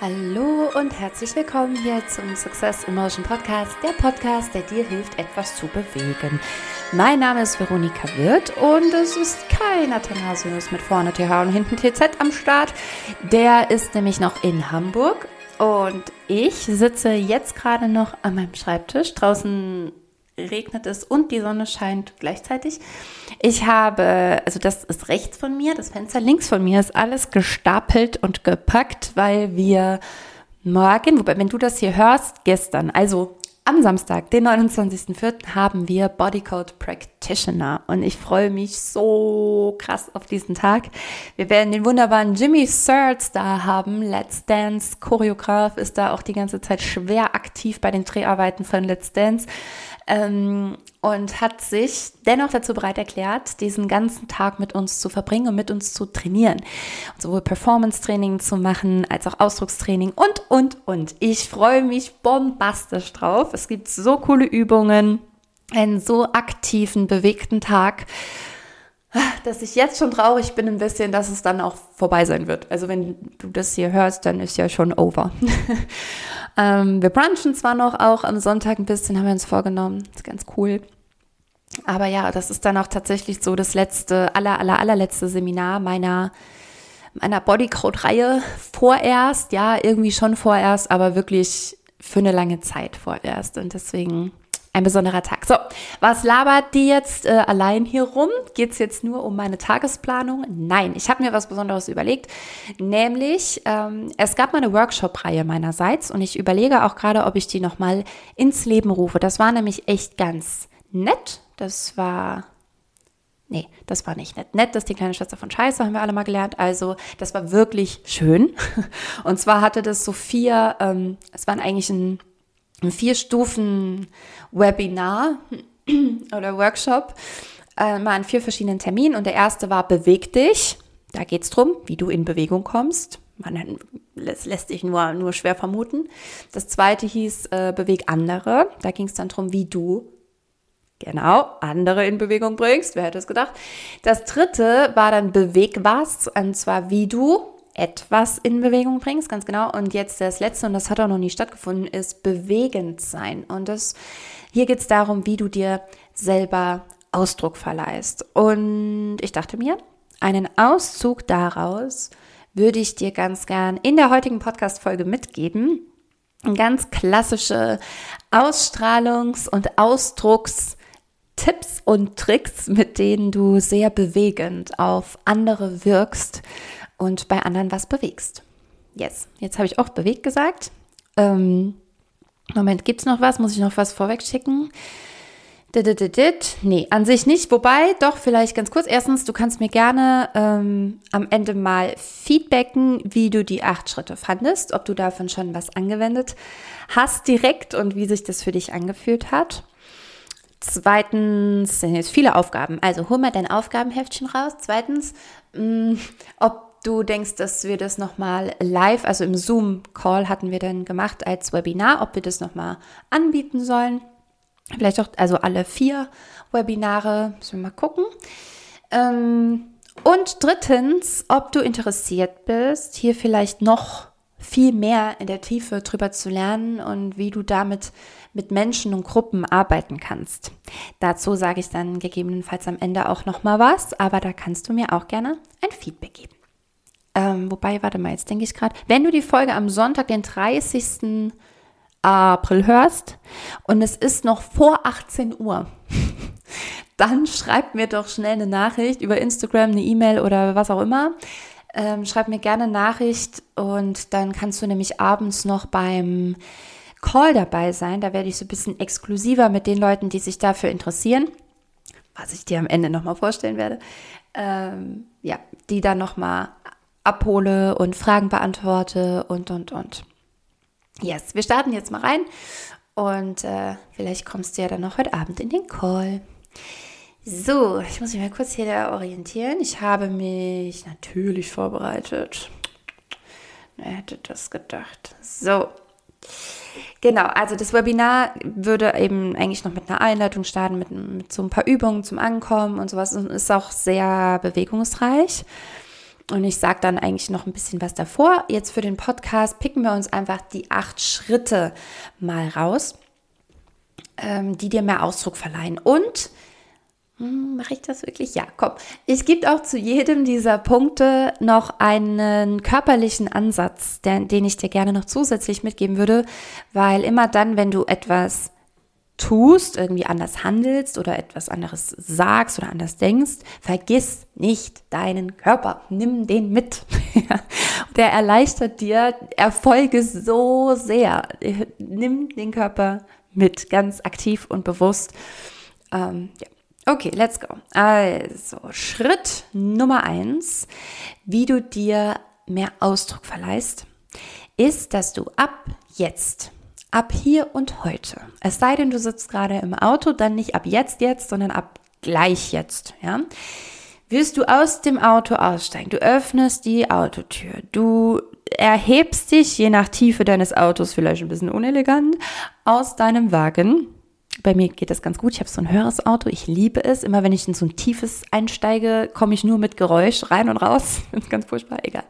Hallo und herzlich willkommen hier zum Success Emotion Podcast, der Podcast, der dir hilft, etwas zu bewegen. Mein Name ist Veronika Wirth und es ist kein Athanasius mit vorne TH und hinten TZ am Start. Der ist nämlich noch in Hamburg und ich sitze jetzt gerade noch an meinem Schreibtisch. Draußen regnet es und die Sonne scheint gleichzeitig. Ich habe, also das ist rechts von mir, das Fenster links von mir ist alles gestapelt und gepackt, weil wir morgen, wobei, wenn du das hier hörst, gestern, also am Samstag, den 29.04., haben wir Bodycode Practitioner und ich freue mich so krass auf diesen Tag. Wir werden den wunderbaren Jimmy Searles da haben. Let's Dance Choreograf ist da auch die ganze Zeit schwer aktiv bei den Dreharbeiten von Let's Dance ähm, und hat sich dennoch dazu bereit erklärt, diesen ganzen Tag mit uns zu verbringen und mit uns zu trainieren. Und sowohl Performance-Training zu machen, als auch Ausdruckstraining und, und, und. Ich freue mich bombastisch drauf. Es gibt so coole Übungen, einen so aktiven, bewegten Tag dass ich jetzt schon traurig bin ein bisschen, dass es dann auch vorbei sein wird. Also wenn du das hier hörst, dann ist ja schon over. ähm, wir brunchen zwar noch auch am Sonntag ein bisschen, haben wir uns vorgenommen. Ist ganz cool. Aber ja, das ist dann auch tatsächlich so das letzte, aller, aller, allerletzte Seminar meiner, meiner Bodycode-Reihe vorerst. Ja, irgendwie schon vorerst, aber wirklich für eine lange Zeit vorerst. Und deswegen ein besonderer Tag. So, was labert die jetzt äh, allein hier rum? Geht es jetzt nur um meine Tagesplanung? Nein, ich habe mir was Besonderes überlegt. Nämlich, ähm, es gab mal eine Workshop-Reihe meinerseits und ich überlege auch gerade, ob ich die nochmal ins Leben rufe. Das war nämlich echt ganz nett. Das war Nee, das war nicht nett. Nett, dass die kleine Schwester von Scheiße, haben wir alle mal gelernt. Also, das war wirklich schön. Und zwar hatte das so vier, ähm, es waren eigentlich ein vier Stufen Webinar oder Workshop, äh, mal an vier verschiedenen Terminen. Und der erste war Beweg dich. Da geht es darum, wie du in Bewegung kommst. Man lässt, lässt sich nur, nur schwer vermuten. Das zweite hieß äh, Beweg andere. Da ging es dann darum, wie du genau andere in Bewegung bringst. Wer hätte es gedacht? Das dritte war dann Beweg was. Und zwar, wie du etwas in Bewegung bringst, ganz genau. Und jetzt das letzte, und das hat auch noch nie stattgefunden, ist bewegend sein. Und das, hier geht es darum, wie du dir selber Ausdruck verleihst. Und ich dachte mir, einen Auszug daraus würde ich dir ganz gern in der heutigen Podcast-Folge mitgeben. Ganz klassische Ausstrahlungs- und Ausdruckstipps und Tricks, mit denen du sehr bewegend auf andere wirkst und bei anderen was bewegst. Yes, jetzt habe ich auch bewegt gesagt. Ähm, Moment, gibt es noch was? Muss ich noch was vorweg schicken? Nee, an sich nicht. Wobei, doch, vielleicht ganz kurz. Erstens, du kannst mir gerne ähm, am Ende mal feedbacken, wie du die acht Schritte fandest, ob du davon schon was angewendet hast direkt und wie sich das für dich angefühlt hat. Zweitens, sind jetzt viele Aufgaben. Also hol mal dein Aufgabenheftchen raus. Zweitens, mh, mm, ob du denkst, dass wir das nochmal live, also im Zoom-Call hatten wir dann gemacht als Webinar, ob wir das nochmal anbieten sollen. Vielleicht auch, also alle vier Webinare, müssen wir mal gucken. Ähm, und drittens, ob du interessiert bist, hier vielleicht noch viel mehr in der Tiefe drüber zu lernen und wie du damit mit Menschen und Gruppen arbeiten kannst. Dazu sage ich dann gegebenenfalls am Ende auch noch mal was, aber da kannst du mir auch gerne ein Feedback geben. Ähm, wobei, warte mal, jetzt denke ich gerade, wenn du die Folge am Sonntag, den 30. April hörst und es ist noch vor 18 Uhr, dann schreib mir doch schnell eine Nachricht über Instagram, eine E-Mail oder was auch immer. Ähm, schreib mir gerne eine Nachricht und dann kannst du nämlich abends noch beim Call dabei sein. Da werde ich so ein bisschen exklusiver mit den Leuten, die sich dafür interessieren, was ich dir am Ende nochmal vorstellen werde. Ähm, ja, die dann nochmal abhole und Fragen beantworte und, und, und. Yes, wir starten jetzt mal rein und äh, vielleicht kommst du ja dann noch heute Abend in den Call. So, ich muss mich mal kurz hier orientieren. Ich habe mich natürlich vorbereitet. Wer hätte das gedacht? So. Genau, also das Webinar würde eben eigentlich noch mit einer Einleitung starten, mit, mit so ein paar Übungen zum Ankommen und sowas und ist auch sehr bewegungsreich. Und ich sage dann eigentlich noch ein bisschen was davor. Jetzt für den Podcast picken wir uns einfach die acht Schritte mal raus, ähm, die dir mehr Ausdruck verleihen. Und hm, Mache ich das wirklich? Ja, komm. Ich gebe auch zu jedem dieser Punkte noch einen körperlichen Ansatz, den, den ich dir gerne noch zusätzlich mitgeben würde, weil immer dann, wenn du etwas tust, irgendwie anders handelst oder etwas anderes sagst oder anders denkst, vergiss nicht deinen Körper. Nimm den mit. Der erleichtert dir Erfolge so sehr. Nimm den Körper mit, ganz aktiv und bewusst. Ähm, ja. Okay, let's go. Also, Schritt Nummer eins, wie du dir mehr Ausdruck verleihst, ist, dass du ab jetzt, ab hier und heute, es sei denn, du sitzt gerade im Auto, dann nicht ab jetzt, jetzt, sondern ab gleich jetzt, ja, wirst du aus dem Auto aussteigen. Du öffnest die Autotür. Du erhebst dich, je nach Tiefe deines Autos, vielleicht ein bisschen unelegant, aus deinem Wagen bei mir geht das ganz gut. Ich habe so ein höheres Auto. Ich liebe es. Immer wenn ich in so ein tiefes einsteige, komme ich nur mit Geräusch rein und raus. Das ist ganz furchtbar. Egal.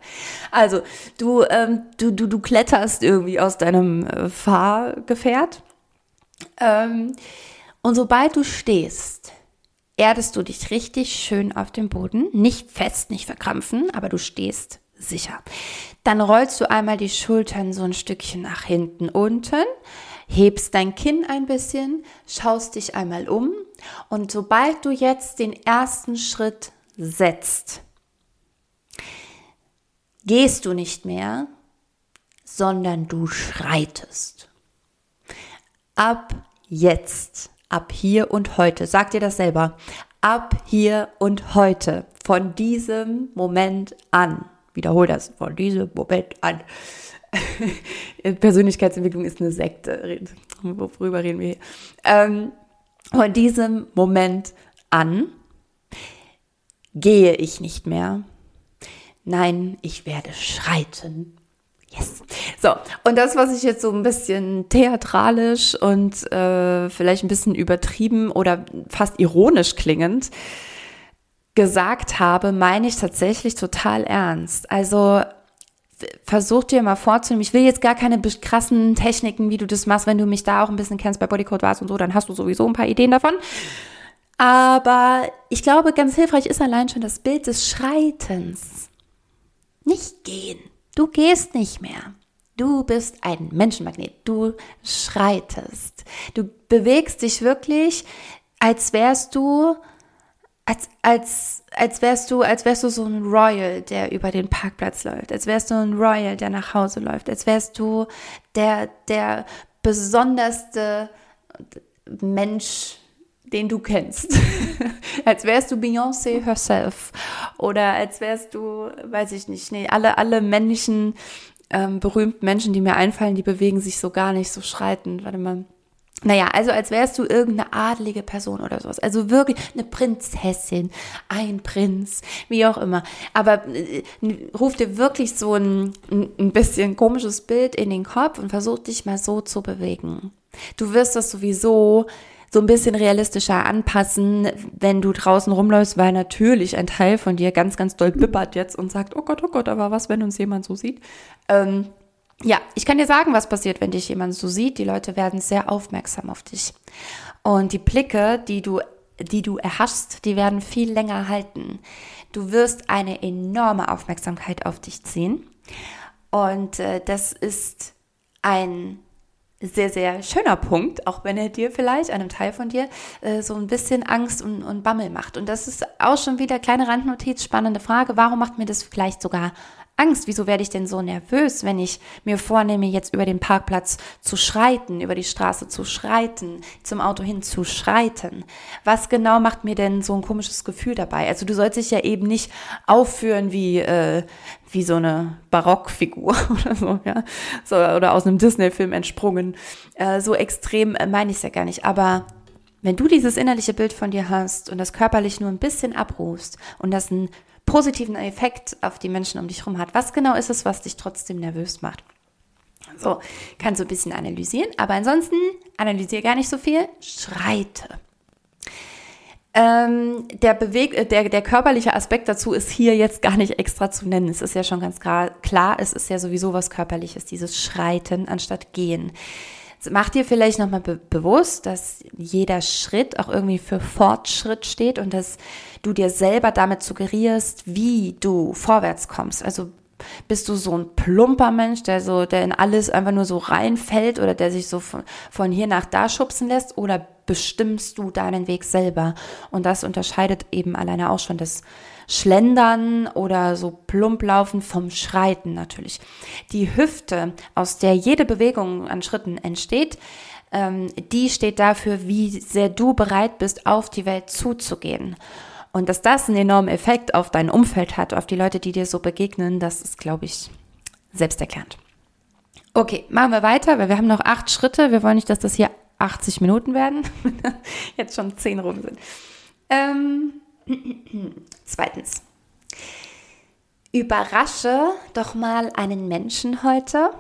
Also, du, ähm, du, du, du kletterst irgendwie aus deinem äh, Fahrgefährt. Ähm, und sobald du stehst, erdest du dich richtig schön auf dem Boden. Nicht fest, nicht verkrampfen, aber du stehst sicher. Dann rollst du einmal die Schultern so ein Stückchen nach hinten unten hebst dein Kinn ein bisschen, schaust dich einmal um und sobald du jetzt den ersten Schritt setzt, gehst du nicht mehr, sondern du schreitest. Ab jetzt, ab hier und heute, sag dir das selber, ab hier und heute, von diesem Moment an, wiederhol das, von diesem Moment an, Persönlichkeitsentwicklung ist eine Sekte. Worüber reden wir hier? Ähm, von diesem Moment an gehe ich nicht mehr. Nein, ich werde schreiten. Yes. So, und das, was ich jetzt so ein bisschen theatralisch und äh, vielleicht ein bisschen übertrieben oder fast ironisch klingend gesagt habe, meine ich tatsächlich total ernst. Also versuch dir mal vorzunehmen, ich will jetzt gar keine krassen Techniken, wie du das machst, wenn du mich da auch ein bisschen kennst, bei Bodycode warst und so, dann hast du sowieso ein paar Ideen davon. Aber ich glaube, ganz hilfreich ist allein schon das Bild des Schreitens. Nicht gehen. Du gehst nicht mehr. Du bist ein Menschenmagnet. Du schreitest. Du bewegst dich wirklich, als wärst du als, als, als wärst du, als wärst du so ein Royal, der über den Parkplatz läuft, als wärst du ein Royal, der nach Hause läuft, als wärst du der, der besonderste Mensch, den du kennst. als wärst du Beyoncé herself. Oder als wärst du, weiß ich nicht, nee, alle, alle männlichen, ähm, berühmten Menschen, die mir einfallen, die bewegen sich so gar nicht so schreitend. Warte mal. Naja, also als wärst du irgendeine adlige Person oder sowas. Also wirklich eine Prinzessin, ein Prinz, wie auch immer. Aber äh, ruf dir wirklich so ein, ein bisschen komisches Bild in den Kopf und versuch dich mal so zu bewegen. Du wirst das sowieso so ein bisschen realistischer anpassen, wenn du draußen rumläufst, weil natürlich ein Teil von dir ganz, ganz doll bippert jetzt und sagt, oh Gott, oh Gott, aber was, wenn uns jemand so sieht? Ähm, ja, ich kann dir sagen, was passiert, wenn dich jemand so sieht. Die Leute werden sehr aufmerksam auf dich. Und die Blicke, die du, die du erhaschst, die werden viel länger halten. Du wirst eine enorme Aufmerksamkeit auf dich ziehen. Und äh, das ist ein sehr, sehr schöner Punkt, auch wenn er dir vielleicht, einem Teil von dir, äh, so ein bisschen Angst und, und Bammel macht. Und das ist auch schon wieder kleine Randnotiz, spannende Frage. Warum macht mir das vielleicht sogar Angst. Wieso werde ich denn so nervös, wenn ich mir vornehme, jetzt über den Parkplatz zu schreiten, über die Straße zu schreiten, zum Auto hin zu schreiten? Was genau macht mir denn so ein komisches Gefühl dabei? Also du sollst dich ja eben nicht aufführen wie, äh, wie so eine Barockfigur oder so, ja, so, oder aus einem Disney-Film entsprungen. Äh, so extrem äh, meine ich es ja gar nicht. Aber wenn du dieses innerliche Bild von dir hast und das körperlich nur ein bisschen abrufst und das ein positiven Effekt auf die Menschen um dich herum hat. Was genau ist es, was dich trotzdem nervös macht? So, kannst du ein bisschen analysieren, aber ansonsten analysiere gar nicht so viel, schreite. Ähm, der, Beweg äh, der, der körperliche Aspekt dazu ist hier jetzt gar nicht extra zu nennen. Es ist ja schon ganz klar, klar es ist ja sowieso was Körperliches, dieses Schreiten anstatt Gehen. Mach dir vielleicht nochmal be bewusst, dass jeder Schritt auch irgendwie für Fortschritt steht und dass du dir selber damit suggerierst, wie du vorwärts kommst. Also bist du so ein plumper Mensch, der so, der in alles einfach nur so reinfällt oder der sich so von, von hier nach da schubsen lässt oder bestimmst du deinen Weg selber? Und das unterscheidet eben alleine auch schon das Schlendern oder so Plumplaufen vom Schreiten natürlich. Die Hüfte, aus der jede Bewegung an Schritten entsteht, ähm, die steht dafür, wie sehr du bereit bist, auf die Welt zuzugehen. Und dass das einen enormen Effekt auf dein Umfeld hat, auf die Leute, die dir so begegnen, das ist, glaube ich, selbsterklärend. Okay, machen wir weiter, weil wir haben noch acht Schritte. Wir wollen nicht, dass das hier 80 Minuten werden. Jetzt schon zehn rum sind. Ähm, Zweitens. Überrasche doch mal einen Menschen heute,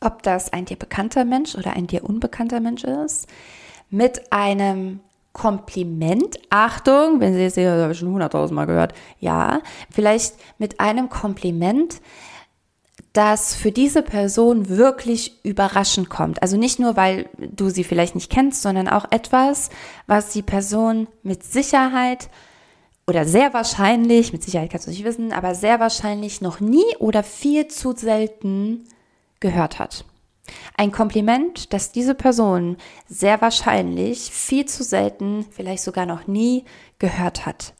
ob das ein dir bekannter Mensch oder ein dir unbekannter Mensch ist, mit einem Kompliment. Achtung, wenn Sie es ich schon hunderttausend Mal gehört. Ja, vielleicht mit einem Kompliment, das für diese Person wirklich überraschend kommt. Also nicht nur, weil du sie vielleicht nicht kennst, sondern auch etwas, was die Person mit Sicherheit oder sehr wahrscheinlich, mit Sicherheit kannst du nicht wissen, aber sehr wahrscheinlich noch nie oder viel zu selten gehört hat. Ein Kompliment, das diese Person sehr wahrscheinlich viel zu selten, vielleicht sogar noch nie gehört hat.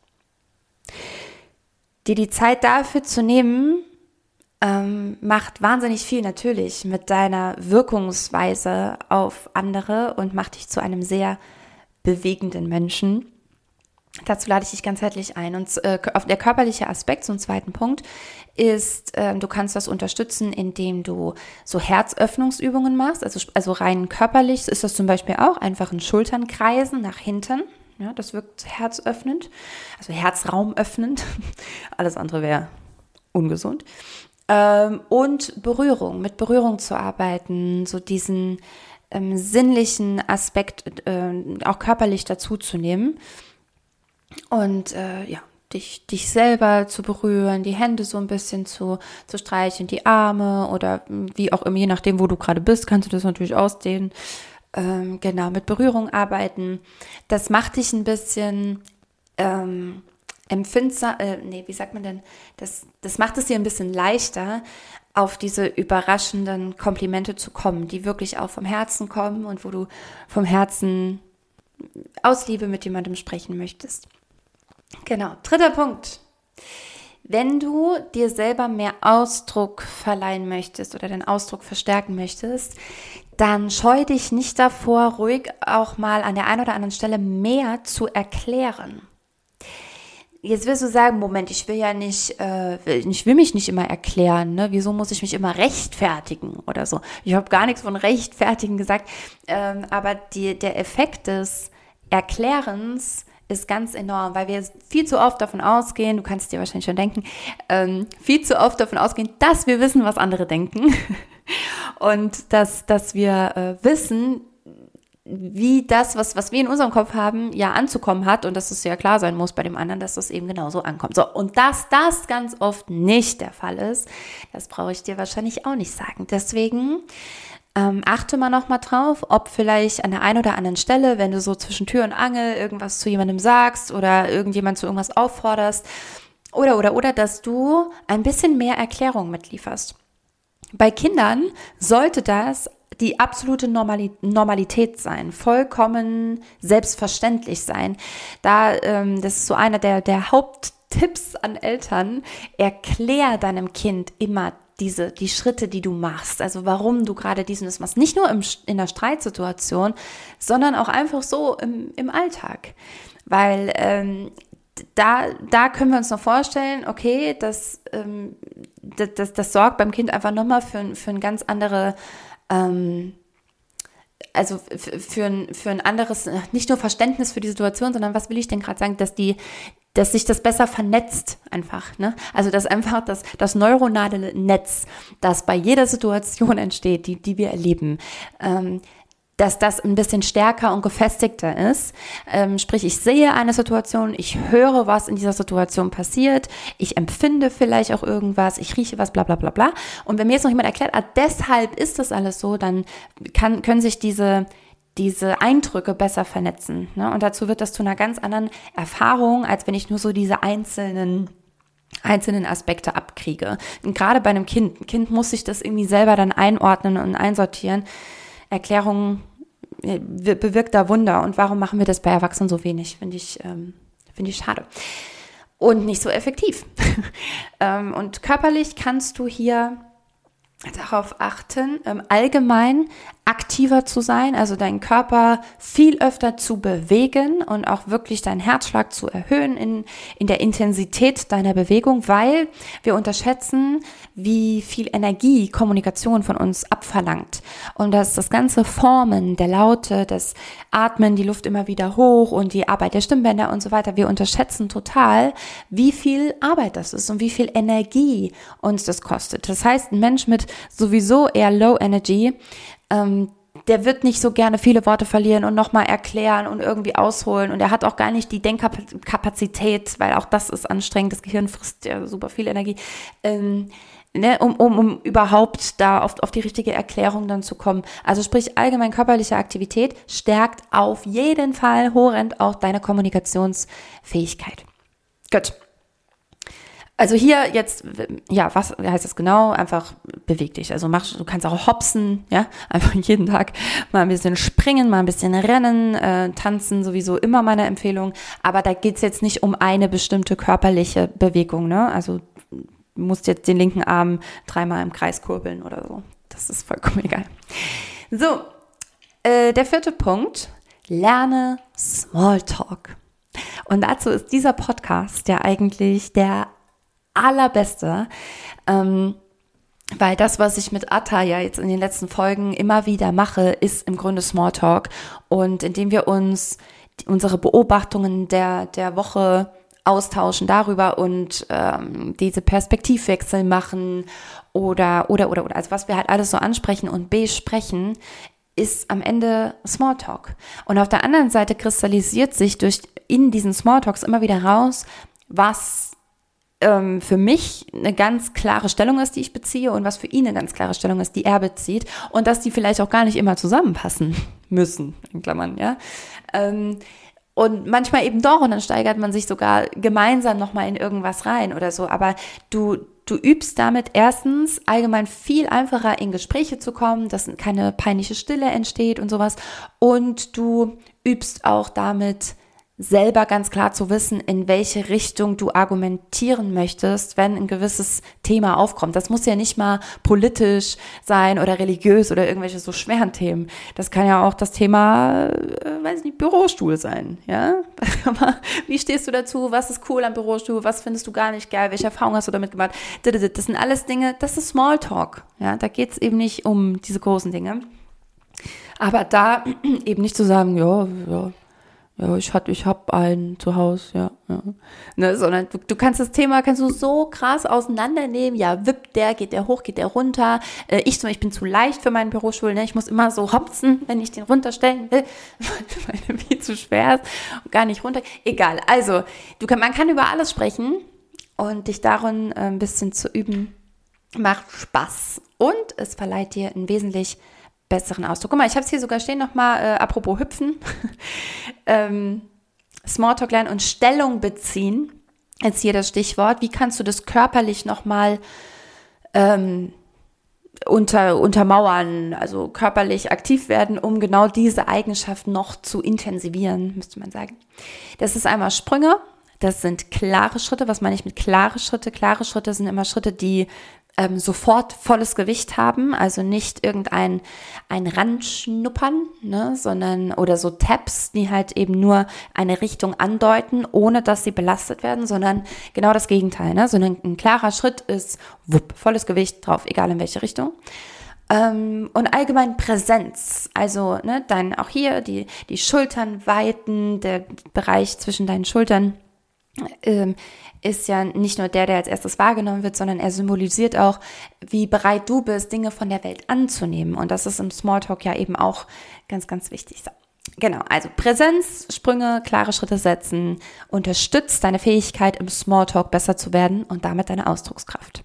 Dir die Zeit dafür zu nehmen, ähm, macht wahnsinnig viel natürlich mit deiner Wirkungsweise auf andere und macht dich zu einem sehr bewegenden Menschen. Dazu lade ich dich ganz herzlich ein. Und äh, auf der körperliche Aspekt, ein zweiten Punkt, ist, äh, du kannst das unterstützen, indem du so Herzöffnungsübungen machst. Also, also rein körperlich ist das zum Beispiel auch einfach ein Schulternkreisen nach hinten. Ja, das wirkt herzöffnend, also herzraumöffnend. Alles andere wäre ungesund. Ähm, und Berührung, mit Berührung zu arbeiten, so diesen ähm, sinnlichen Aspekt äh, auch körperlich dazuzunehmen. Und äh, ja, dich, dich selber zu berühren, die Hände so ein bisschen zu, zu streichen, die Arme oder wie auch immer, je nachdem, wo du gerade bist, kannst du das natürlich ausdehnen. Ähm, genau, mit Berührung arbeiten. Das macht dich ein bisschen ähm, empfindsam, äh, nee, wie sagt man denn, das, das macht es dir ein bisschen leichter, auf diese überraschenden Komplimente zu kommen, die wirklich auch vom Herzen kommen und wo du vom Herzen aus Liebe mit jemandem sprechen möchtest. Genau, dritter Punkt. Wenn du dir selber mehr Ausdruck verleihen möchtest oder den Ausdruck verstärken möchtest, dann scheu dich nicht davor, ruhig auch mal an der einen oder anderen Stelle mehr zu erklären. Jetzt wirst du sagen, Moment, ich will ja nicht, äh, ich will mich nicht immer erklären, ne? Wieso muss ich mich immer rechtfertigen oder so? Ich habe gar nichts von rechtfertigen gesagt, ähm, aber die, der Effekt des Erklärens ist ganz enorm, weil wir viel zu oft davon ausgehen, du kannst dir wahrscheinlich schon denken, ähm, viel zu oft davon ausgehen, dass wir wissen, was andere denken und dass, dass wir äh, wissen, wie das, was, was wir in unserem Kopf haben, ja anzukommen hat und dass es ja klar sein muss bei dem anderen, dass das eben genauso ankommt. So, und dass das ganz oft nicht der Fall ist, das brauche ich dir wahrscheinlich auch nicht sagen. Deswegen ähm, achte mal noch mal drauf, ob vielleicht an der einen oder anderen Stelle, wenn du so zwischen Tür und Angel irgendwas zu jemandem sagst oder irgendjemand zu irgendwas aufforderst, oder, oder, oder, dass du ein bisschen mehr Erklärung mitlieferst. Bei Kindern sollte das die absolute Normalität sein, vollkommen selbstverständlich sein. Da, ähm, das ist so einer der, der Haupttipps an Eltern. Erklär deinem Kind immer diese, die Schritte, die du machst, also warum du gerade diesen das machst. Nicht nur im, in der Streitsituation, sondern auch einfach so im, im Alltag. Weil ähm, da, da können wir uns noch vorstellen, okay, das, ähm, das, das, das sorgt beim Kind einfach nochmal für, für ein ganz andere ähm, also für ein, für ein anderes, nicht nur Verständnis für die Situation, sondern was will ich denn gerade sagen, dass die, dass sich das besser vernetzt einfach, ne? Also dass einfach das, das neuronale Netz, das bei jeder Situation entsteht, die, die wir erleben, ähm, dass das ein bisschen stärker und gefestigter ist. Ähm, sprich, ich sehe eine Situation, ich höre, was in dieser Situation passiert, ich empfinde vielleicht auch irgendwas, ich rieche was, bla bla bla bla. Und wenn mir jetzt noch jemand erklärt, ah, deshalb ist das alles so, dann kann, können sich diese diese Eindrücke besser vernetzen. Ne? Und dazu wird das zu einer ganz anderen Erfahrung, als wenn ich nur so diese einzelnen einzelnen Aspekte abkriege. Und gerade bei einem Kind, ein Kind muss sich das irgendwie selber dann einordnen und einsortieren. Erklärung äh, bewirkt da Wunder. Und warum machen wir das bei Erwachsenen so wenig? Finde ich, ähm, finde ich schade. Und nicht so effektiv. ähm, und körperlich kannst du hier darauf achten, ähm, allgemein aktiver zu sein, also deinen Körper viel öfter zu bewegen und auch wirklich deinen Herzschlag zu erhöhen in, in der Intensität deiner Bewegung, weil wir unterschätzen, wie viel Energie Kommunikation von uns abverlangt. Und dass das ganze Formen der Laute, das Atmen, die Luft immer wieder hoch und die Arbeit der Stimmbänder und so weiter, wir unterschätzen total, wie viel Arbeit das ist und wie viel Energie uns das kostet. Das heißt, ein Mensch mit sowieso eher Low Energy ähm, der wird nicht so gerne viele Worte verlieren und nochmal erklären und irgendwie ausholen. Und er hat auch gar nicht die Denkkapazität, weil auch das ist anstrengend. Das Gehirn frisst ja super viel Energie. Ähm, ne, um, um, um überhaupt da auf, auf die richtige Erklärung dann zu kommen. Also sprich, allgemein körperliche Aktivität stärkt auf jeden Fall horrend auch deine Kommunikationsfähigkeit. Gut. Also hier jetzt, ja, was heißt das genau? Einfach beweg dich. Also mach, du kannst auch hopsen, ja, einfach jeden Tag mal ein bisschen springen, mal ein bisschen rennen, äh, tanzen, sowieso immer meine Empfehlung. Aber da geht's jetzt nicht um eine bestimmte körperliche Bewegung, ne? Also du musst jetzt den linken Arm dreimal im Kreis kurbeln oder so. Das ist vollkommen egal. So, äh, der vierte Punkt. Lerne Smalltalk. Und dazu ist dieser Podcast ja eigentlich der allerbeste. Ähm, weil das, was ich mit Atta ja jetzt in den letzten Folgen immer wieder mache, ist im Grunde Smalltalk. Und indem wir uns unsere Beobachtungen der, der Woche austauschen darüber und ähm, diese Perspektivwechsel machen oder, oder, oder, oder, also was wir halt alles so ansprechen und besprechen, ist am Ende Smalltalk. Und auf der anderen Seite kristallisiert sich durch in diesen Smalltalks immer wieder raus, was ähm, für mich eine ganz klare Stellung ist, die ich beziehe und was für ihn eine ganz klare Stellung ist, die er bezieht und dass die vielleicht auch gar nicht immer zusammenpassen müssen, in Klammern, ja. Ähm, und manchmal eben doch und dann steigert man sich sogar gemeinsam nochmal in irgendwas rein oder so. Aber du, du übst damit erstens allgemein viel einfacher in Gespräche zu kommen, dass keine peinliche Stille entsteht und sowas. Und du übst auch damit selber ganz klar zu wissen, in welche Richtung du argumentieren möchtest, wenn ein gewisses Thema aufkommt. Das muss ja nicht mal politisch sein oder religiös oder irgendwelche so schweren Themen. Das kann ja auch das Thema, äh, weiß nicht, Bürostuhl sein, ja? wie stehst du dazu? Was ist cool am Bürostuhl? Was findest du gar nicht geil? Welche Erfahrung hast du damit gemacht? Das sind alles Dinge, das ist Smalltalk, ja? Da geht's eben nicht um diese großen Dinge. Aber da eben nicht zu sagen, ja, ja, ja, ich hatte, ich hab einen zu Hause, ja, ja. Ne, sondern du, du kannst das Thema kannst du so krass auseinandernehmen. Ja, wippt der, geht der hoch, geht der runter. Äh, ich zum Beispiel bin zu leicht für meinen Bürostuhl, ne? Ich muss immer so hopsen, wenn ich den runterstellen will, weil er viel zu schwer ist und gar nicht runter. Egal. Also, du kann, man kann über alles sprechen und dich darin äh, ein bisschen zu üben macht Spaß und es verleiht dir ein wesentlich besseren Ausdruck. Guck mal, ich habe es hier sogar stehen nochmal, äh, apropos Hüpfen. ähm, Smalltalk lernen und Stellung beziehen. Jetzt hier das Stichwort. Wie kannst du das körperlich nochmal ähm, unter, untermauern, also körperlich aktiv werden, um genau diese Eigenschaft noch zu intensivieren, müsste man sagen. Das ist einmal Sprünge. Das sind klare Schritte. Was meine ich mit klare Schritte? Klare Schritte sind immer Schritte, die ähm, sofort volles Gewicht haben, also nicht irgendein ein Randschnuppern, ne, sondern oder so Tabs, die halt eben nur eine Richtung andeuten, ohne dass sie belastet werden, sondern genau das Gegenteil, ne, sondern ein klarer Schritt ist wupp, volles Gewicht drauf, egal in welche Richtung. Ähm, und allgemein Präsenz, also ne, dann auch hier die die Schultern weiten, der Bereich zwischen deinen Schultern ähm, ist ja nicht nur der, der als erstes wahrgenommen wird, sondern er symbolisiert auch, wie bereit du bist, Dinge von der Welt anzunehmen. Und das ist im Smalltalk ja eben auch ganz, ganz wichtig. So. Genau, also Präsenz, Sprünge, klare Schritte setzen, unterstützt deine Fähigkeit im Smalltalk besser zu werden und damit deine Ausdruckskraft.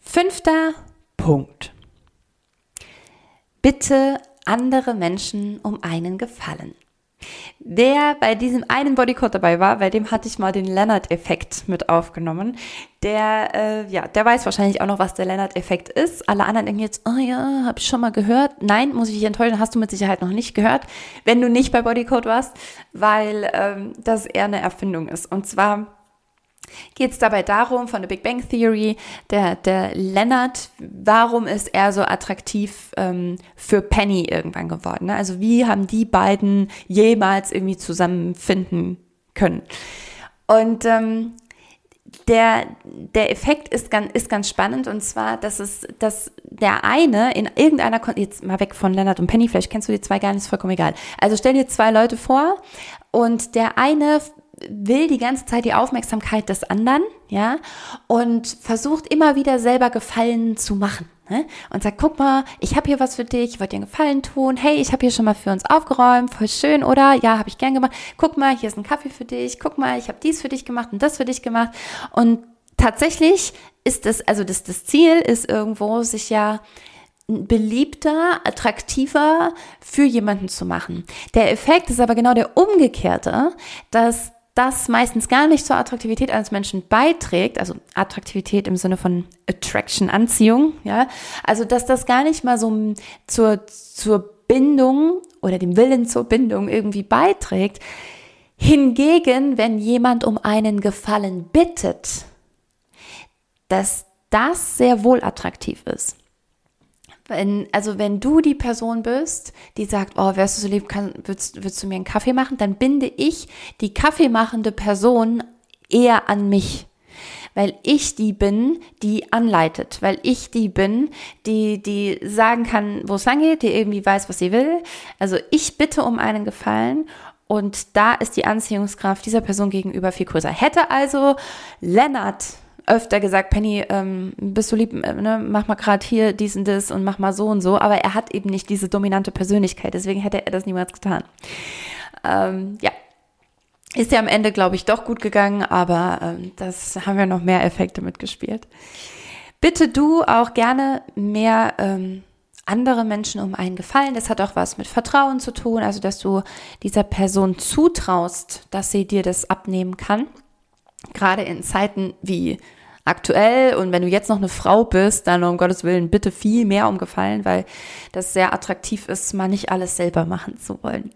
Fünfter Punkt. Bitte andere Menschen um einen Gefallen. Der bei diesem einen Bodycode dabei war, bei dem hatte ich mal den Leonard-Effekt mit aufgenommen. Der, äh, ja, der weiß wahrscheinlich auch noch, was der Leonard-Effekt ist. Alle anderen denken jetzt, oh ja, habe ich schon mal gehört. Nein, muss ich dich enttäuschen, hast du mit Sicherheit noch nicht gehört, wenn du nicht bei Bodycode warst, weil ähm, das eher eine Erfindung ist. Und zwar geht es dabei darum, von der Big Bang Theory, der, der Leonard, warum ist er so attraktiv ähm, für Penny irgendwann geworden? Ne? Also wie haben die beiden jemals irgendwie zusammenfinden können? Und ähm, der, der Effekt ist ganz, ist ganz spannend und zwar, dass es, dass der eine in irgendeiner, jetzt mal weg von Leonard und Penny, vielleicht kennst du die zwei gar nicht, ist vollkommen egal. Also stell dir zwei Leute vor und der eine will die ganze Zeit die Aufmerksamkeit des anderen, ja, und versucht immer wieder selber Gefallen zu machen. Ne? Und sagt, guck mal, ich habe hier was für dich, ich wollte dir einen Gefallen tun. Hey, ich habe hier schon mal für uns aufgeräumt, voll schön, oder? Ja, habe ich gern gemacht. Guck mal, hier ist ein Kaffee für dich. Guck mal, ich habe dies für dich gemacht und das für dich gemacht. Und tatsächlich ist es, also das, das Ziel ist irgendwo, sich ja beliebter, attraktiver für jemanden zu machen. Der Effekt ist aber genau der umgekehrte, dass das meistens gar nicht zur Attraktivität eines Menschen beiträgt, also Attraktivität im Sinne von Attraction, Anziehung, ja, also dass das gar nicht mal so zur, zur Bindung oder dem Willen zur Bindung irgendwie beiträgt. Hingegen, wenn jemand um einen Gefallen bittet, dass das sehr wohl attraktiv ist. Wenn, also wenn du die Person bist, die sagt, oh, wärst du so lieb, kann, würdest, würdest du mir einen Kaffee machen, dann binde ich die kaffeemachende Person eher an mich. Weil ich die bin, die anleitet, weil ich die bin, die, die sagen kann, wo es lang geht, die irgendwie weiß, was sie will. Also ich bitte um einen Gefallen und da ist die Anziehungskraft dieser Person gegenüber viel größer. Hätte also Lennart öfter gesagt, Penny, ähm, bist du lieb, äh, ne, mach mal gerade hier dies und das und mach mal so und so, aber er hat eben nicht diese dominante Persönlichkeit, deswegen hätte er das niemals getan. Ähm, ja, ist ja am Ende, glaube ich, doch gut gegangen, aber ähm, das haben wir noch mehr Effekte mitgespielt. Bitte du auch gerne mehr ähm, andere Menschen um einen Gefallen. Das hat auch was mit Vertrauen zu tun, also dass du dieser Person zutraust, dass sie dir das abnehmen kann. Gerade in Zeiten wie aktuell und wenn du jetzt noch eine Frau bist, dann um Gottes Willen bitte viel mehr umgefallen, weil das sehr attraktiv ist, mal nicht alles selber machen zu wollen.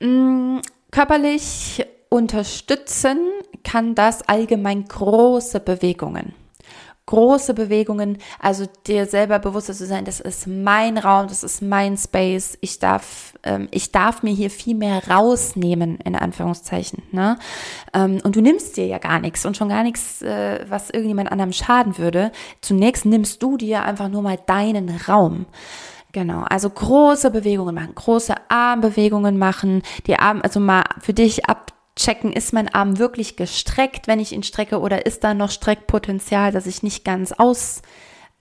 Mm, körperlich unterstützen kann das allgemein große Bewegungen große Bewegungen, also dir selber bewusster zu sein, das ist mein Raum, das ist mein Space, ich darf, ähm, ich darf mir hier viel mehr rausnehmen, in Anführungszeichen. Ne? Ähm, und du nimmst dir ja gar nichts und schon gar nichts, äh, was irgendjemand anderem schaden würde. Zunächst nimmst du dir einfach nur mal deinen Raum. Genau, also große Bewegungen machen, große Armbewegungen machen, die Arme, also mal für dich ab checken, ist mein Arm wirklich gestreckt, wenn ich ihn strecke, oder ist da noch Streckpotenzial, dass ich nicht ganz aus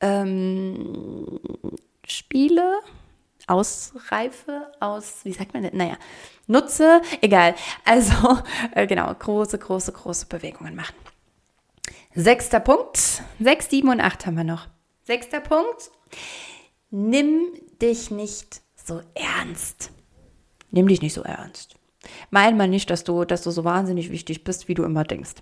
ähm, ausreife, aus, wie sagt man das? Naja, nutze, egal. Also, äh, genau, große, große, große Bewegungen machen. Sechster Punkt. Sechs, sieben und acht haben wir noch. Sechster Punkt. Nimm dich nicht so ernst. Nimm dich nicht so ernst. Mein mal nicht, dass du, dass du so wahnsinnig wichtig bist, wie du immer denkst.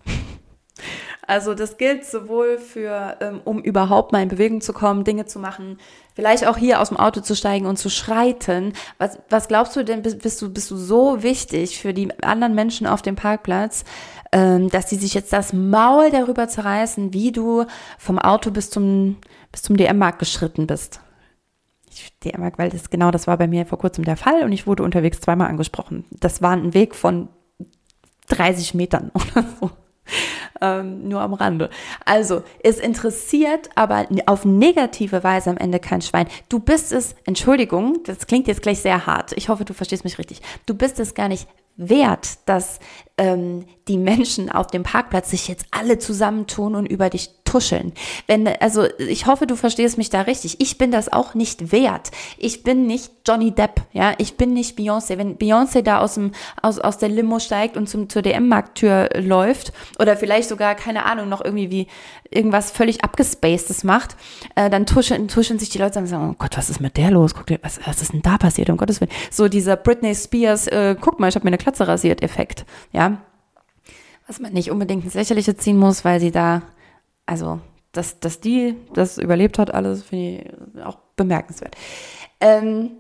Also das gilt sowohl für, ähm, um überhaupt mal in Bewegung zu kommen, Dinge zu machen, vielleicht auch hier aus dem Auto zu steigen und zu schreiten. Was, was glaubst du denn, bist du, bist du so wichtig für die anderen Menschen auf dem Parkplatz, ähm, dass die sich jetzt das Maul darüber zerreißen, wie du vom Auto bis zum, bis zum DM-Markt geschritten bist? Ich DM, weil das genau das war bei mir vor kurzem der Fall und ich wurde unterwegs zweimal angesprochen. Das war ein Weg von 30 Metern oder so. Ähm, nur am Rande. Also, es interessiert aber auf negative Weise am Ende kein Schwein. Du bist es, Entschuldigung, das klingt jetzt gleich sehr hart. Ich hoffe, du verstehst mich richtig. Du bist es gar nicht wert, dass ähm, die Menschen auf dem Parkplatz sich jetzt alle zusammentun und über dich tuscheln. Wenn, also ich hoffe, du verstehst mich da richtig. Ich bin das auch nicht wert. Ich bin nicht Johnny Depp, ja. Ich bin nicht Beyoncé. Wenn Beyoncé da aus dem, aus, aus der Limo steigt und zum, zur DM-Markttür läuft oder vielleicht sogar, keine Ahnung, noch irgendwie wie irgendwas völlig abgespacedes macht, äh, dann tuscheln, tuscheln sich die Leute und sagen, oh Gott, was ist mit der los? Guck dir, was, was ist denn da passiert? Um Gottes Willen. So dieser Britney Spears, äh, guck mal, ich habe mir eine Klatze rasiert Effekt, ja was man nicht unbedingt ins Lächerliche ziehen muss, weil sie da, also, dass, dass die das überlebt hat, alles finde ich auch bemerkenswert. Ähm,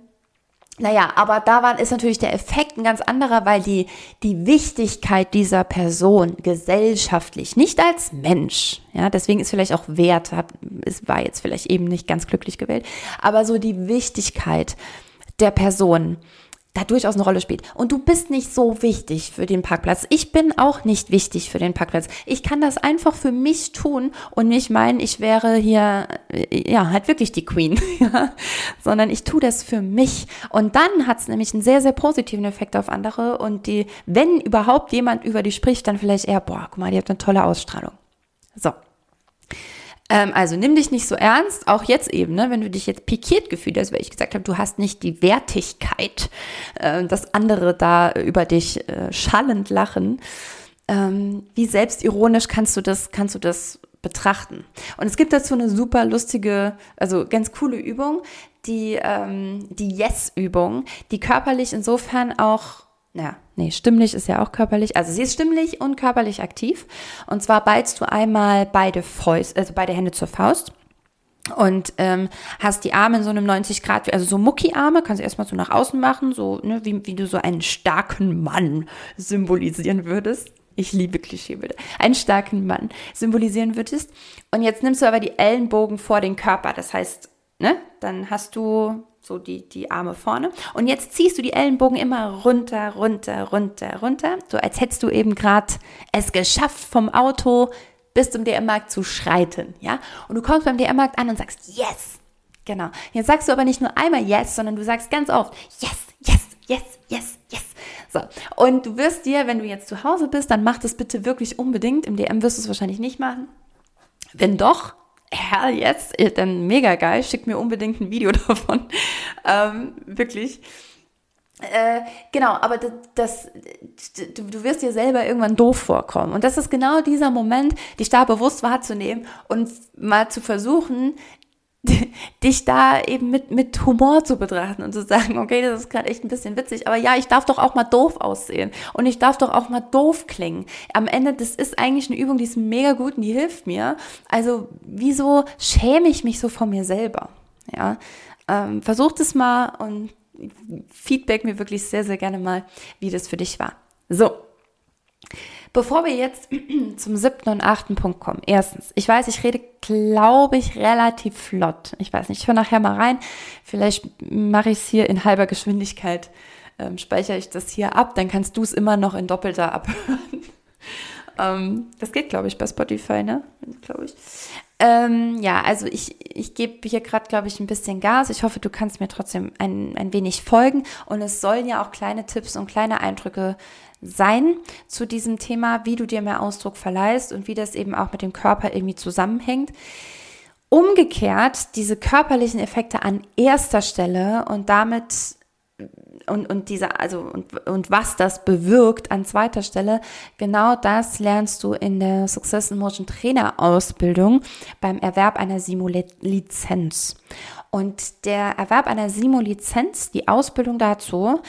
naja, aber da war, ist natürlich der Effekt ein ganz anderer, weil die, die Wichtigkeit dieser Person gesellschaftlich, nicht als Mensch, ja, deswegen ist vielleicht auch Wert, es war jetzt vielleicht eben nicht ganz glücklich gewählt, aber so die Wichtigkeit der Person da durchaus eine Rolle spielt. Und du bist nicht so wichtig für den Parkplatz. Ich bin auch nicht wichtig für den Parkplatz. Ich kann das einfach für mich tun und nicht meinen, ich wäre hier, äh, ja, halt wirklich die Queen, ja? sondern ich tue das für mich. Und dann hat es nämlich einen sehr, sehr positiven Effekt auf andere und die, wenn überhaupt jemand über die spricht, dann vielleicht eher, boah, guck mal, die hat eine tolle Ausstrahlung. So. Ähm, also nimm dich nicht so ernst, auch jetzt eben, ne, wenn du dich jetzt pikiert gefühlt hast, weil ich gesagt habe, du hast nicht die Wertigkeit, äh, dass andere da über dich äh, schallend lachen. Ähm, wie selbstironisch kannst du das, kannst du das betrachten? Und es gibt dazu eine super lustige, also ganz coole Übung, die, ähm, die Yes-Übung, die körperlich insofern auch ja, nee, stimmlich ist ja auch körperlich. Also sie ist stimmlich und körperlich aktiv. Und zwar ballst du einmal beide Fäuste, also beide Hände zur Faust und ähm, hast die Arme in so einem 90 Grad, also so Mucki-Arme, kannst du erstmal so nach außen machen, so ne, wie, wie du so einen starken Mann symbolisieren würdest. Ich liebe Klischeebilder. Einen starken Mann symbolisieren würdest. Und jetzt nimmst du aber die Ellenbogen vor den Körper. Das heißt, ne, dann hast du so die, die Arme vorne. Und jetzt ziehst du die Ellenbogen immer runter, runter, runter, runter. So als hättest du eben gerade es geschafft, vom Auto bis zum DM-Markt zu schreiten. Ja? Und du kommst beim DM-Markt an und sagst, yes. Genau. Jetzt sagst du aber nicht nur einmal yes, sondern du sagst ganz oft, yes, yes, yes, yes, yes. So. Und du wirst dir, wenn du jetzt zu Hause bist, dann mach das bitte wirklich unbedingt. Im DM wirst du es wahrscheinlich nicht machen. Wenn doch, hell yes, dann mega geil, schick mir unbedingt ein Video davon. Ähm, wirklich. Äh, genau, aber das, das du, du, wirst dir selber irgendwann doof vorkommen. Und das ist genau dieser Moment, dich da bewusst wahrzunehmen und mal zu versuchen, dich da eben mit, mit Humor zu betrachten und zu sagen, okay, das ist gerade echt ein bisschen witzig, aber ja, ich darf doch auch mal doof aussehen und ich darf doch auch mal doof klingen. Am Ende, das ist eigentlich eine Übung, die ist mega gut und die hilft mir. Also, wieso schäme ich mich so vor mir selber? Ja, ähm, versucht es mal und Feedback mir wirklich sehr, sehr gerne mal, wie das für dich war. So. Bevor wir jetzt zum siebten und achten Punkt kommen. Erstens, ich weiß, ich rede, glaube ich, relativ flott. Ich weiß nicht, ich höre nachher mal rein. Vielleicht mache ich es hier in halber Geschwindigkeit, ähm, speichere ich das hier ab, dann kannst du es immer noch in doppelter abhören. ähm, das geht, glaube ich, bei Spotify, ne? Glaube ich. Ähm, ja, also ich, ich gebe hier gerade, glaube ich, ein bisschen Gas. Ich hoffe, du kannst mir trotzdem ein, ein wenig folgen. Und es sollen ja auch kleine Tipps und kleine Eindrücke sein zu diesem Thema, wie du dir mehr Ausdruck verleihst und wie das eben auch mit dem Körper irgendwie zusammenhängt. Umgekehrt diese körperlichen Effekte an erster Stelle und damit und, und diese, also und, und was das bewirkt an zweiter Stelle, genau das lernst du in der Success in Motion Trainer Ausbildung beim Erwerb einer Simo-Lizenz. Und der Erwerb einer Simo-Lizenz, die Ausbildung dazu,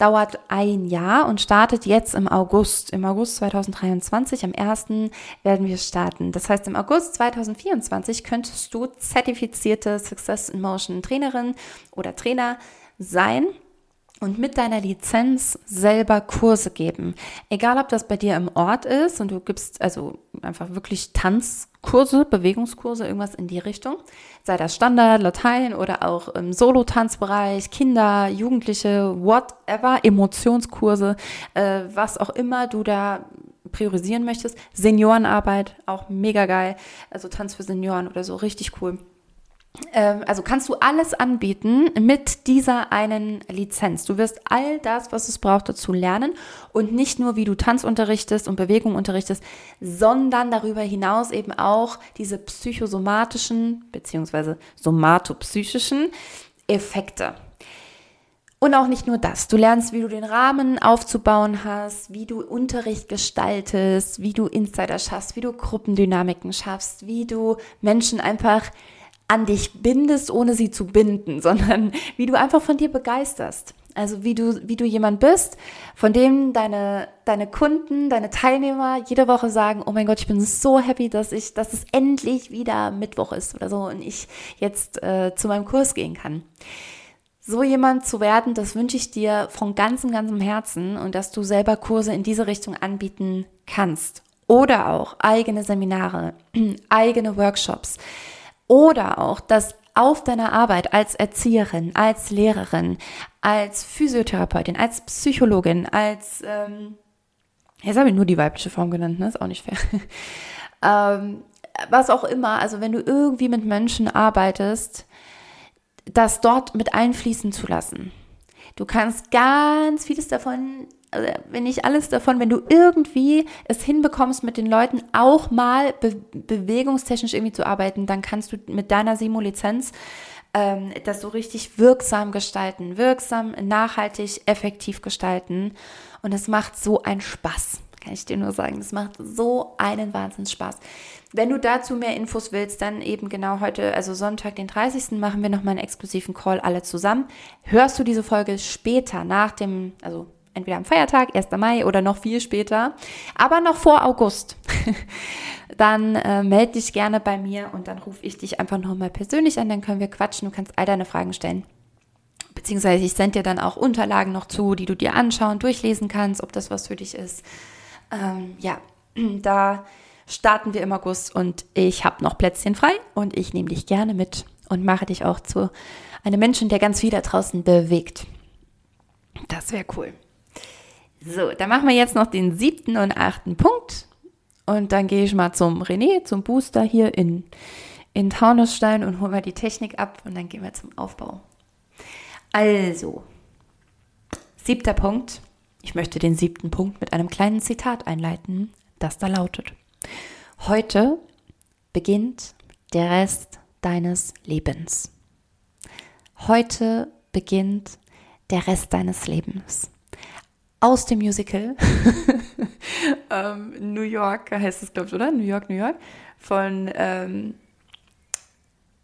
dauert ein Jahr und startet jetzt im August. Im August 2023, am 1. werden wir starten. Das heißt, im August 2024 könntest du zertifizierte Success in Motion Trainerin oder Trainer sein und mit deiner Lizenz selber Kurse geben. Egal, ob das bei dir im Ort ist und du gibst also einfach wirklich Tanzkurse, Bewegungskurse, irgendwas in die Richtung. Sei das Standard, Latein oder auch im Solo-Tanzbereich, Kinder, Jugendliche, whatever, Emotionskurse, äh, was auch immer du da priorisieren möchtest. Seniorenarbeit, auch mega geil. Also Tanz für Senioren oder so, richtig cool. Ähm, also kannst du alles anbieten mit dieser einen Lizenz. Du wirst all das, was es braucht, dazu lernen und nicht nur, wie du Tanz unterrichtest und Bewegung unterrichtest, sondern darüber hinaus eben auch diese psychosomatischen beziehungsweise somatopsychischen Effekte. Und auch nicht nur das. Du lernst, wie du den Rahmen aufzubauen hast, wie du Unterricht gestaltest, wie du Insider schaffst, wie du Gruppendynamiken schaffst, wie du Menschen einfach an dich bindest, ohne sie zu binden, sondern wie du einfach von dir begeisterst. Also wie du, wie du jemand bist, von dem deine, deine Kunden, deine Teilnehmer jede Woche sagen, oh mein Gott, ich bin so happy, dass ich, dass es endlich wieder Mittwoch ist oder so und ich jetzt äh, zu meinem Kurs gehen kann so jemand zu werden, das wünsche ich dir von ganzem, ganzem Herzen und dass du selber Kurse in diese Richtung anbieten kannst. Oder auch eigene Seminare, eigene Workshops. Oder auch, dass auf deiner Arbeit als Erzieherin, als Lehrerin, als Physiotherapeutin, als Psychologin, als, ähm, jetzt habe ich nur die weibliche Form genannt, ne? ist auch nicht fair. ähm, was auch immer, also wenn du irgendwie mit Menschen arbeitest, das dort mit einfließen zu lassen. Du kannst ganz vieles davon, wenn nicht alles davon, wenn du irgendwie es hinbekommst, mit den Leuten auch mal be bewegungstechnisch irgendwie zu arbeiten, dann kannst du mit deiner Simo-Lizenz ähm, das so richtig wirksam gestalten, wirksam, nachhaltig, effektiv gestalten. Und es macht so einen Spaß, kann ich dir nur sagen. Es macht so einen Wahnsinnsspaß. Wenn du dazu mehr Infos willst, dann eben genau heute, also Sonntag, den 30. machen wir nochmal einen exklusiven Call alle zusammen. Hörst du diese Folge später nach dem, also entweder am Feiertag, 1. Mai oder noch viel später, aber noch vor August, dann äh, melde dich gerne bei mir und dann rufe ich dich einfach nochmal persönlich an, dann können wir quatschen, du kannst all deine Fragen stellen. Beziehungsweise ich sende dir dann auch Unterlagen noch zu, die du dir anschauen, durchlesen kannst, ob das was für dich ist. Ähm, ja, da starten wir im August und ich habe noch Plätzchen frei und ich nehme dich gerne mit und mache dich auch zu einem Menschen, der ganz viel da draußen bewegt. Das wäre cool. So, dann machen wir jetzt noch den siebten und achten Punkt. Und dann gehe ich mal zum René, zum Booster hier in, in Taunusstein und hole mal die Technik ab und dann gehen wir zum Aufbau. Also, siebter Punkt. Ich möchte den siebten Punkt mit einem kleinen Zitat einleiten, das da lautet. Heute beginnt der Rest deines Lebens. Heute beginnt der Rest deines Lebens. Aus dem Musical ähm, New York heißt es, glaube ich, oder? New York, New York von ähm,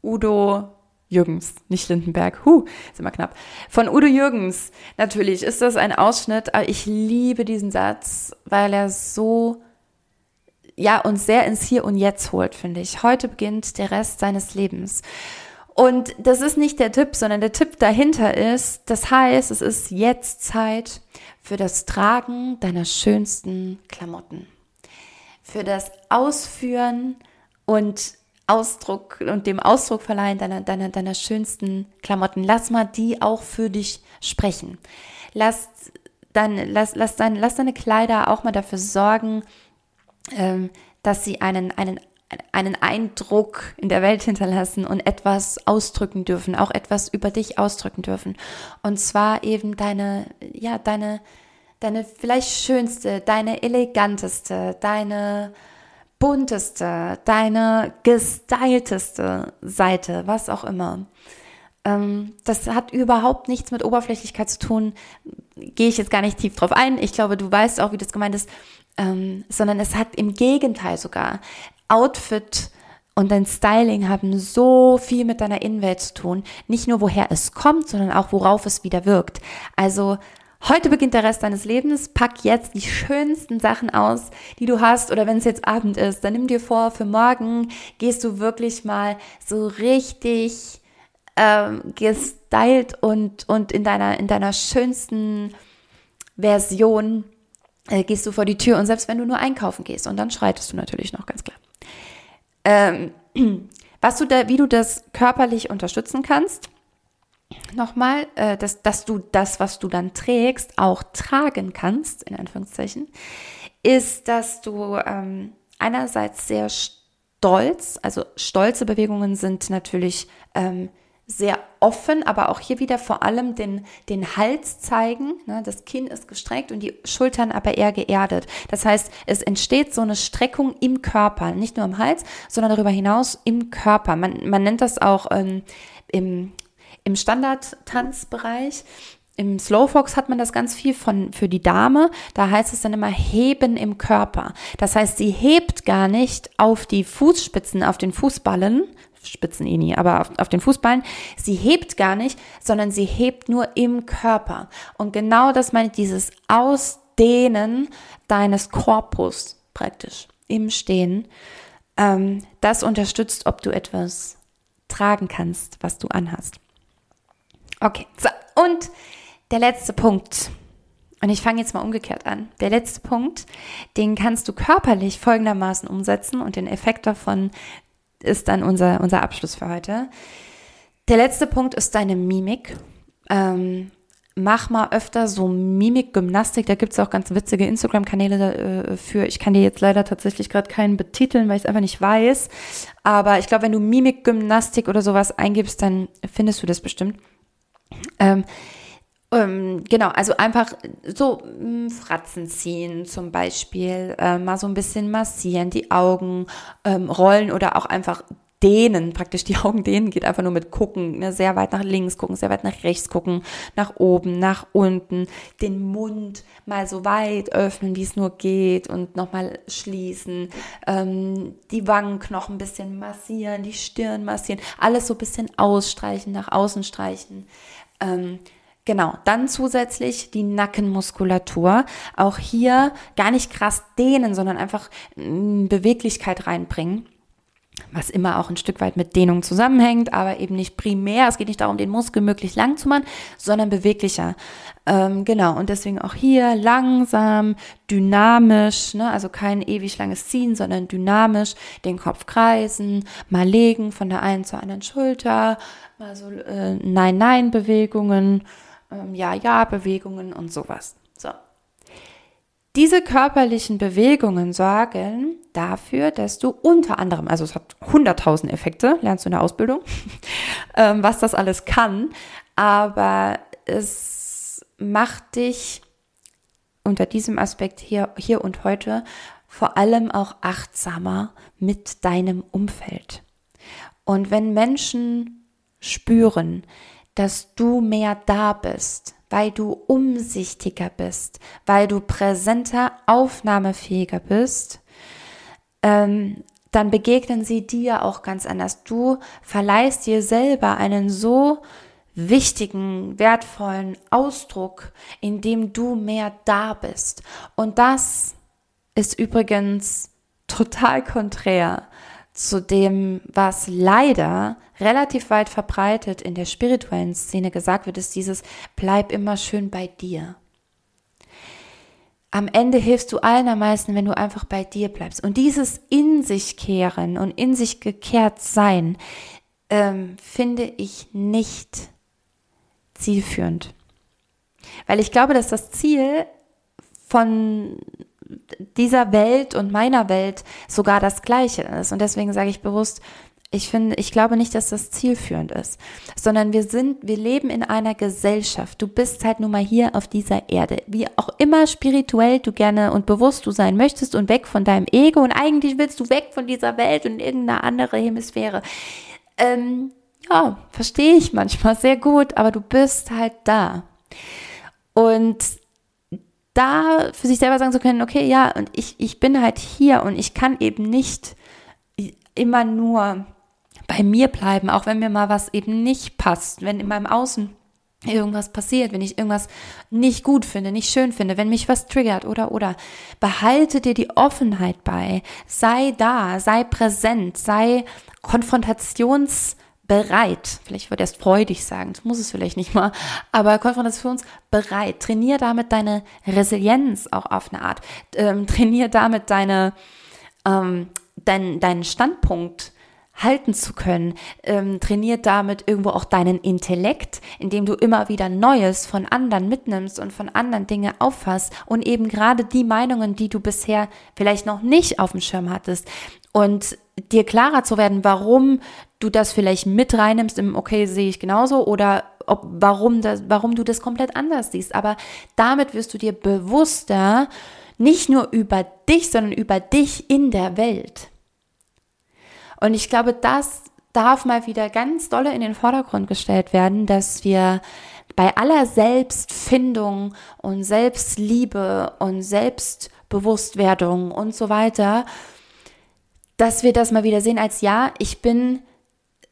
Udo Jürgens, nicht Lindenberg. Huh, ist immer knapp. Von Udo Jürgens. Natürlich ist das ein Ausschnitt, aber ich liebe diesen Satz, weil er so ja, uns sehr ins Hier und Jetzt holt, finde ich. Heute beginnt der Rest seines Lebens. Und das ist nicht der Tipp, sondern der Tipp dahinter ist, das heißt, es ist jetzt Zeit für das Tragen deiner schönsten Klamotten. Für das Ausführen und Ausdruck und dem Ausdruck verleihen deiner, deiner, deiner schönsten Klamotten. Lass mal die auch für dich sprechen. Lass, dein, lass, lass, dein, lass deine Kleider auch mal dafür sorgen, ähm, dass sie einen, einen, einen Eindruck in der Welt hinterlassen und etwas ausdrücken dürfen, auch etwas über dich ausdrücken dürfen. Und zwar eben deine, ja, deine, deine vielleicht schönste, deine eleganteste, deine bunteste, deine gestylteste Seite, was auch immer. Ähm, das hat überhaupt nichts mit Oberflächlichkeit zu tun. Gehe ich jetzt gar nicht tief drauf ein. Ich glaube, du weißt auch, wie das gemeint ist ähm, sondern es hat im Gegenteil sogar Outfit und dein Styling haben so viel mit deiner Innenwelt zu tun. Nicht nur woher es kommt, sondern auch worauf es wieder wirkt. Also Heute beginnt der Rest deines Lebens. Pack jetzt die schönsten Sachen aus, die du hast. Oder wenn es jetzt Abend ist, dann nimm dir vor, für morgen gehst du wirklich mal so richtig ähm, gestylt und, und in deiner, in deiner schönsten Version äh, gehst du vor die Tür und selbst wenn du nur einkaufen gehst und dann schreitest du natürlich noch ganz klar. Ähm, was du da, wie du das körperlich unterstützen kannst, nochmal, äh, dass, dass du das, was du dann trägst, auch tragen kannst, in Anführungszeichen, ist, dass du ähm, einerseits sehr stolz. Also stolze Bewegungen sind natürlich ähm, sehr offen, aber auch hier wieder vor allem den, den Hals zeigen. Ne? Das Kinn ist gestreckt und die Schultern aber eher geerdet. Das heißt, es entsteht so eine Streckung im Körper, nicht nur im Hals, sondern darüber hinaus im Körper. Man, man nennt das auch ähm, im, im Standard-Tanzbereich im Slowfox hat man das ganz viel von, für die Dame. Da heißt es dann immer heben im Körper. Das heißt, sie hebt gar nicht auf die Fußspitzen, auf den Fußballen, Spitzen eh aber auf, auf den Fußballen. Sie hebt gar nicht, sondern sie hebt nur im Körper. Und genau das meint dieses Ausdehnen deines Korpus praktisch im Stehen. Ähm, das unterstützt, ob du etwas tragen kannst, was du anhast. Okay, so. Und der letzte Punkt. Und ich fange jetzt mal umgekehrt an. Der letzte Punkt, den kannst du körperlich folgendermaßen umsetzen und den Effekt davon ist dann unser, unser Abschluss für heute. Der letzte Punkt ist deine Mimik. Ähm, mach mal öfter so Mimik-Gymnastik. Da gibt es auch ganz witzige Instagram-Kanäle äh, für. Ich kann dir jetzt leider tatsächlich gerade keinen betiteln, weil ich es einfach nicht weiß. Aber ich glaube, wenn du Mimik-Gymnastik oder sowas eingibst, dann findest du das bestimmt. Ähm, ähm, genau, also einfach so mm, Fratzen ziehen zum Beispiel, äh, mal so ein bisschen massieren, die Augen ähm, rollen oder auch einfach dehnen, praktisch die Augen dehnen, geht einfach nur mit gucken, ne, sehr weit nach links gucken, sehr weit nach rechts gucken, nach oben, nach unten, den Mund mal so weit öffnen, wie es nur geht und nochmal schließen, ähm, die Wangenknochen ein bisschen massieren, die Stirn massieren, alles so ein bisschen ausstreichen, nach außen streichen. Ähm, Genau, dann zusätzlich die Nackenmuskulatur. Auch hier gar nicht krass dehnen, sondern einfach mm, Beweglichkeit reinbringen. Was immer auch ein Stück weit mit Dehnung zusammenhängt, aber eben nicht primär. Es geht nicht darum, den Muskel möglichst lang zu machen, sondern beweglicher. Ähm, genau, und deswegen auch hier langsam, dynamisch, ne? also kein ewig langes Ziehen, sondern dynamisch den Kopf kreisen, mal legen von der einen zur anderen Schulter, mal so äh, Nein-Nein-Bewegungen ähm, Ja-Ja-Bewegungen und sowas. So. Diese körperlichen Bewegungen sorgen dafür, dass du unter anderem, also es hat 100.000 Effekte, lernst du in der Ausbildung, ähm, was das alles kann, aber es macht dich unter diesem Aspekt hier, hier und heute vor allem auch achtsamer mit deinem Umfeld. Und wenn Menschen spüren, dass du mehr da bist, weil du umsichtiger bist, weil du präsenter, aufnahmefähiger bist, ähm, dann begegnen sie dir auch ganz anders. Du verleihst dir selber einen so wichtigen, wertvollen Ausdruck, in dem du mehr da bist. Und das ist übrigens total konträr zu dem, was leider relativ weit verbreitet in der spirituellen Szene gesagt wird, ist dieses bleib immer schön bei dir. Am Ende hilfst du allen am meisten, wenn du einfach bei dir bleibst. Und dieses in sich kehren und in sich gekehrt sein, ähm, finde ich nicht zielführend. Weil ich glaube, dass das Ziel von dieser Welt und meiner Welt sogar das Gleiche ist. Und deswegen sage ich bewusst, ich finde, ich glaube nicht, dass das zielführend ist, sondern wir sind, wir leben in einer Gesellschaft. Du bist halt nun mal hier auf dieser Erde. Wie auch immer spirituell du gerne und bewusst du sein möchtest und weg von deinem Ego und eigentlich willst du weg von dieser Welt und irgendeine andere Hemisphäre. Ähm, ja, verstehe ich manchmal sehr gut, aber du bist halt da. Und da für sich selber sagen zu können, okay, ja, und ich, ich bin halt hier und ich kann eben nicht immer nur bei mir bleiben, auch wenn mir mal was eben nicht passt, wenn in meinem Außen irgendwas passiert, wenn ich irgendwas nicht gut finde, nicht schön finde, wenn mich was triggert oder oder behalte dir die Offenheit bei, sei da, sei präsent, sei konfrontations bereit, vielleicht würde erst freudig sagen, das muss es vielleicht nicht mal, aber konfrontationsbereit. Trainier damit deine Resilienz auch auf eine Art. Ähm, trainier damit deine, ähm, dein, deinen Standpunkt halten zu können. Ähm, trainiert damit irgendwo auch deinen Intellekt, indem du immer wieder Neues von anderen mitnimmst und von anderen Dinge auffasst und eben gerade die Meinungen, die du bisher vielleicht noch nicht auf dem Schirm hattest und dir klarer zu werden, warum du das vielleicht mit reinnimmst im Okay sehe ich genauso oder ob, warum, das, warum du das komplett anders siehst. Aber damit wirst du dir bewusster, nicht nur über dich, sondern über dich in der Welt. Und ich glaube, das darf mal wieder ganz dolle in den Vordergrund gestellt werden, dass wir bei aller Selbstfindung und Selbstliebe und Selbstbewusstwerdung und so weiter, dass wir das mal wieder sehen als ja, ich bin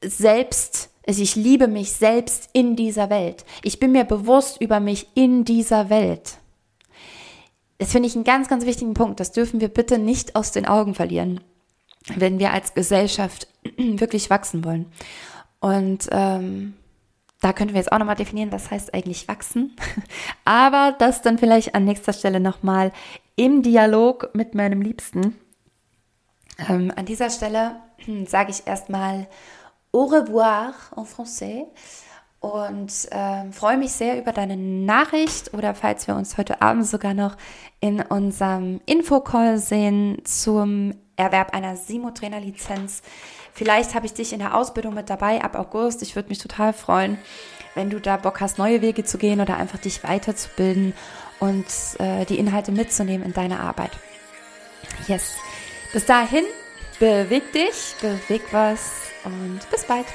selbst, also ich liebe mich selbst in dieser Welt. Ich bin mir bewusst über mich in dieser Welt. Das finde ich einen ganz, ganz wichtigen Punkt. Das dürfen wir bitte nicht aus den Augen verlieren, wenn wir als Gesellschaft wirklich wachsen wollen. Und ähm, da könnten wir jetzt auch nochmal definieren, was heißt eigentlich wachsen. Aber das dann vielleicht an nächster Stelle nochmal im Dialog mit meinem Liebsten. Ähm, an dieser Stelle sage ich erstmal au revoir en français und äh, freue mich sehr über deine Nachricht oder falls wir uns heute Abend sogar noch in unserem Infocall sehen zum Erwerb einer Simo-Trainer-Lizenz. Vielleicht habe ich dich in der Ausbildung mit dabei ab August. Ich würde mich total freuen, wenn du da Bock hast, neue Wege zu gehen oder einfach dich weiterzubilden und äh, die Inhalte mitzunehmen in deine Arbeit. Yes. Bis dahin, beweg dich, beweg was und bis bald.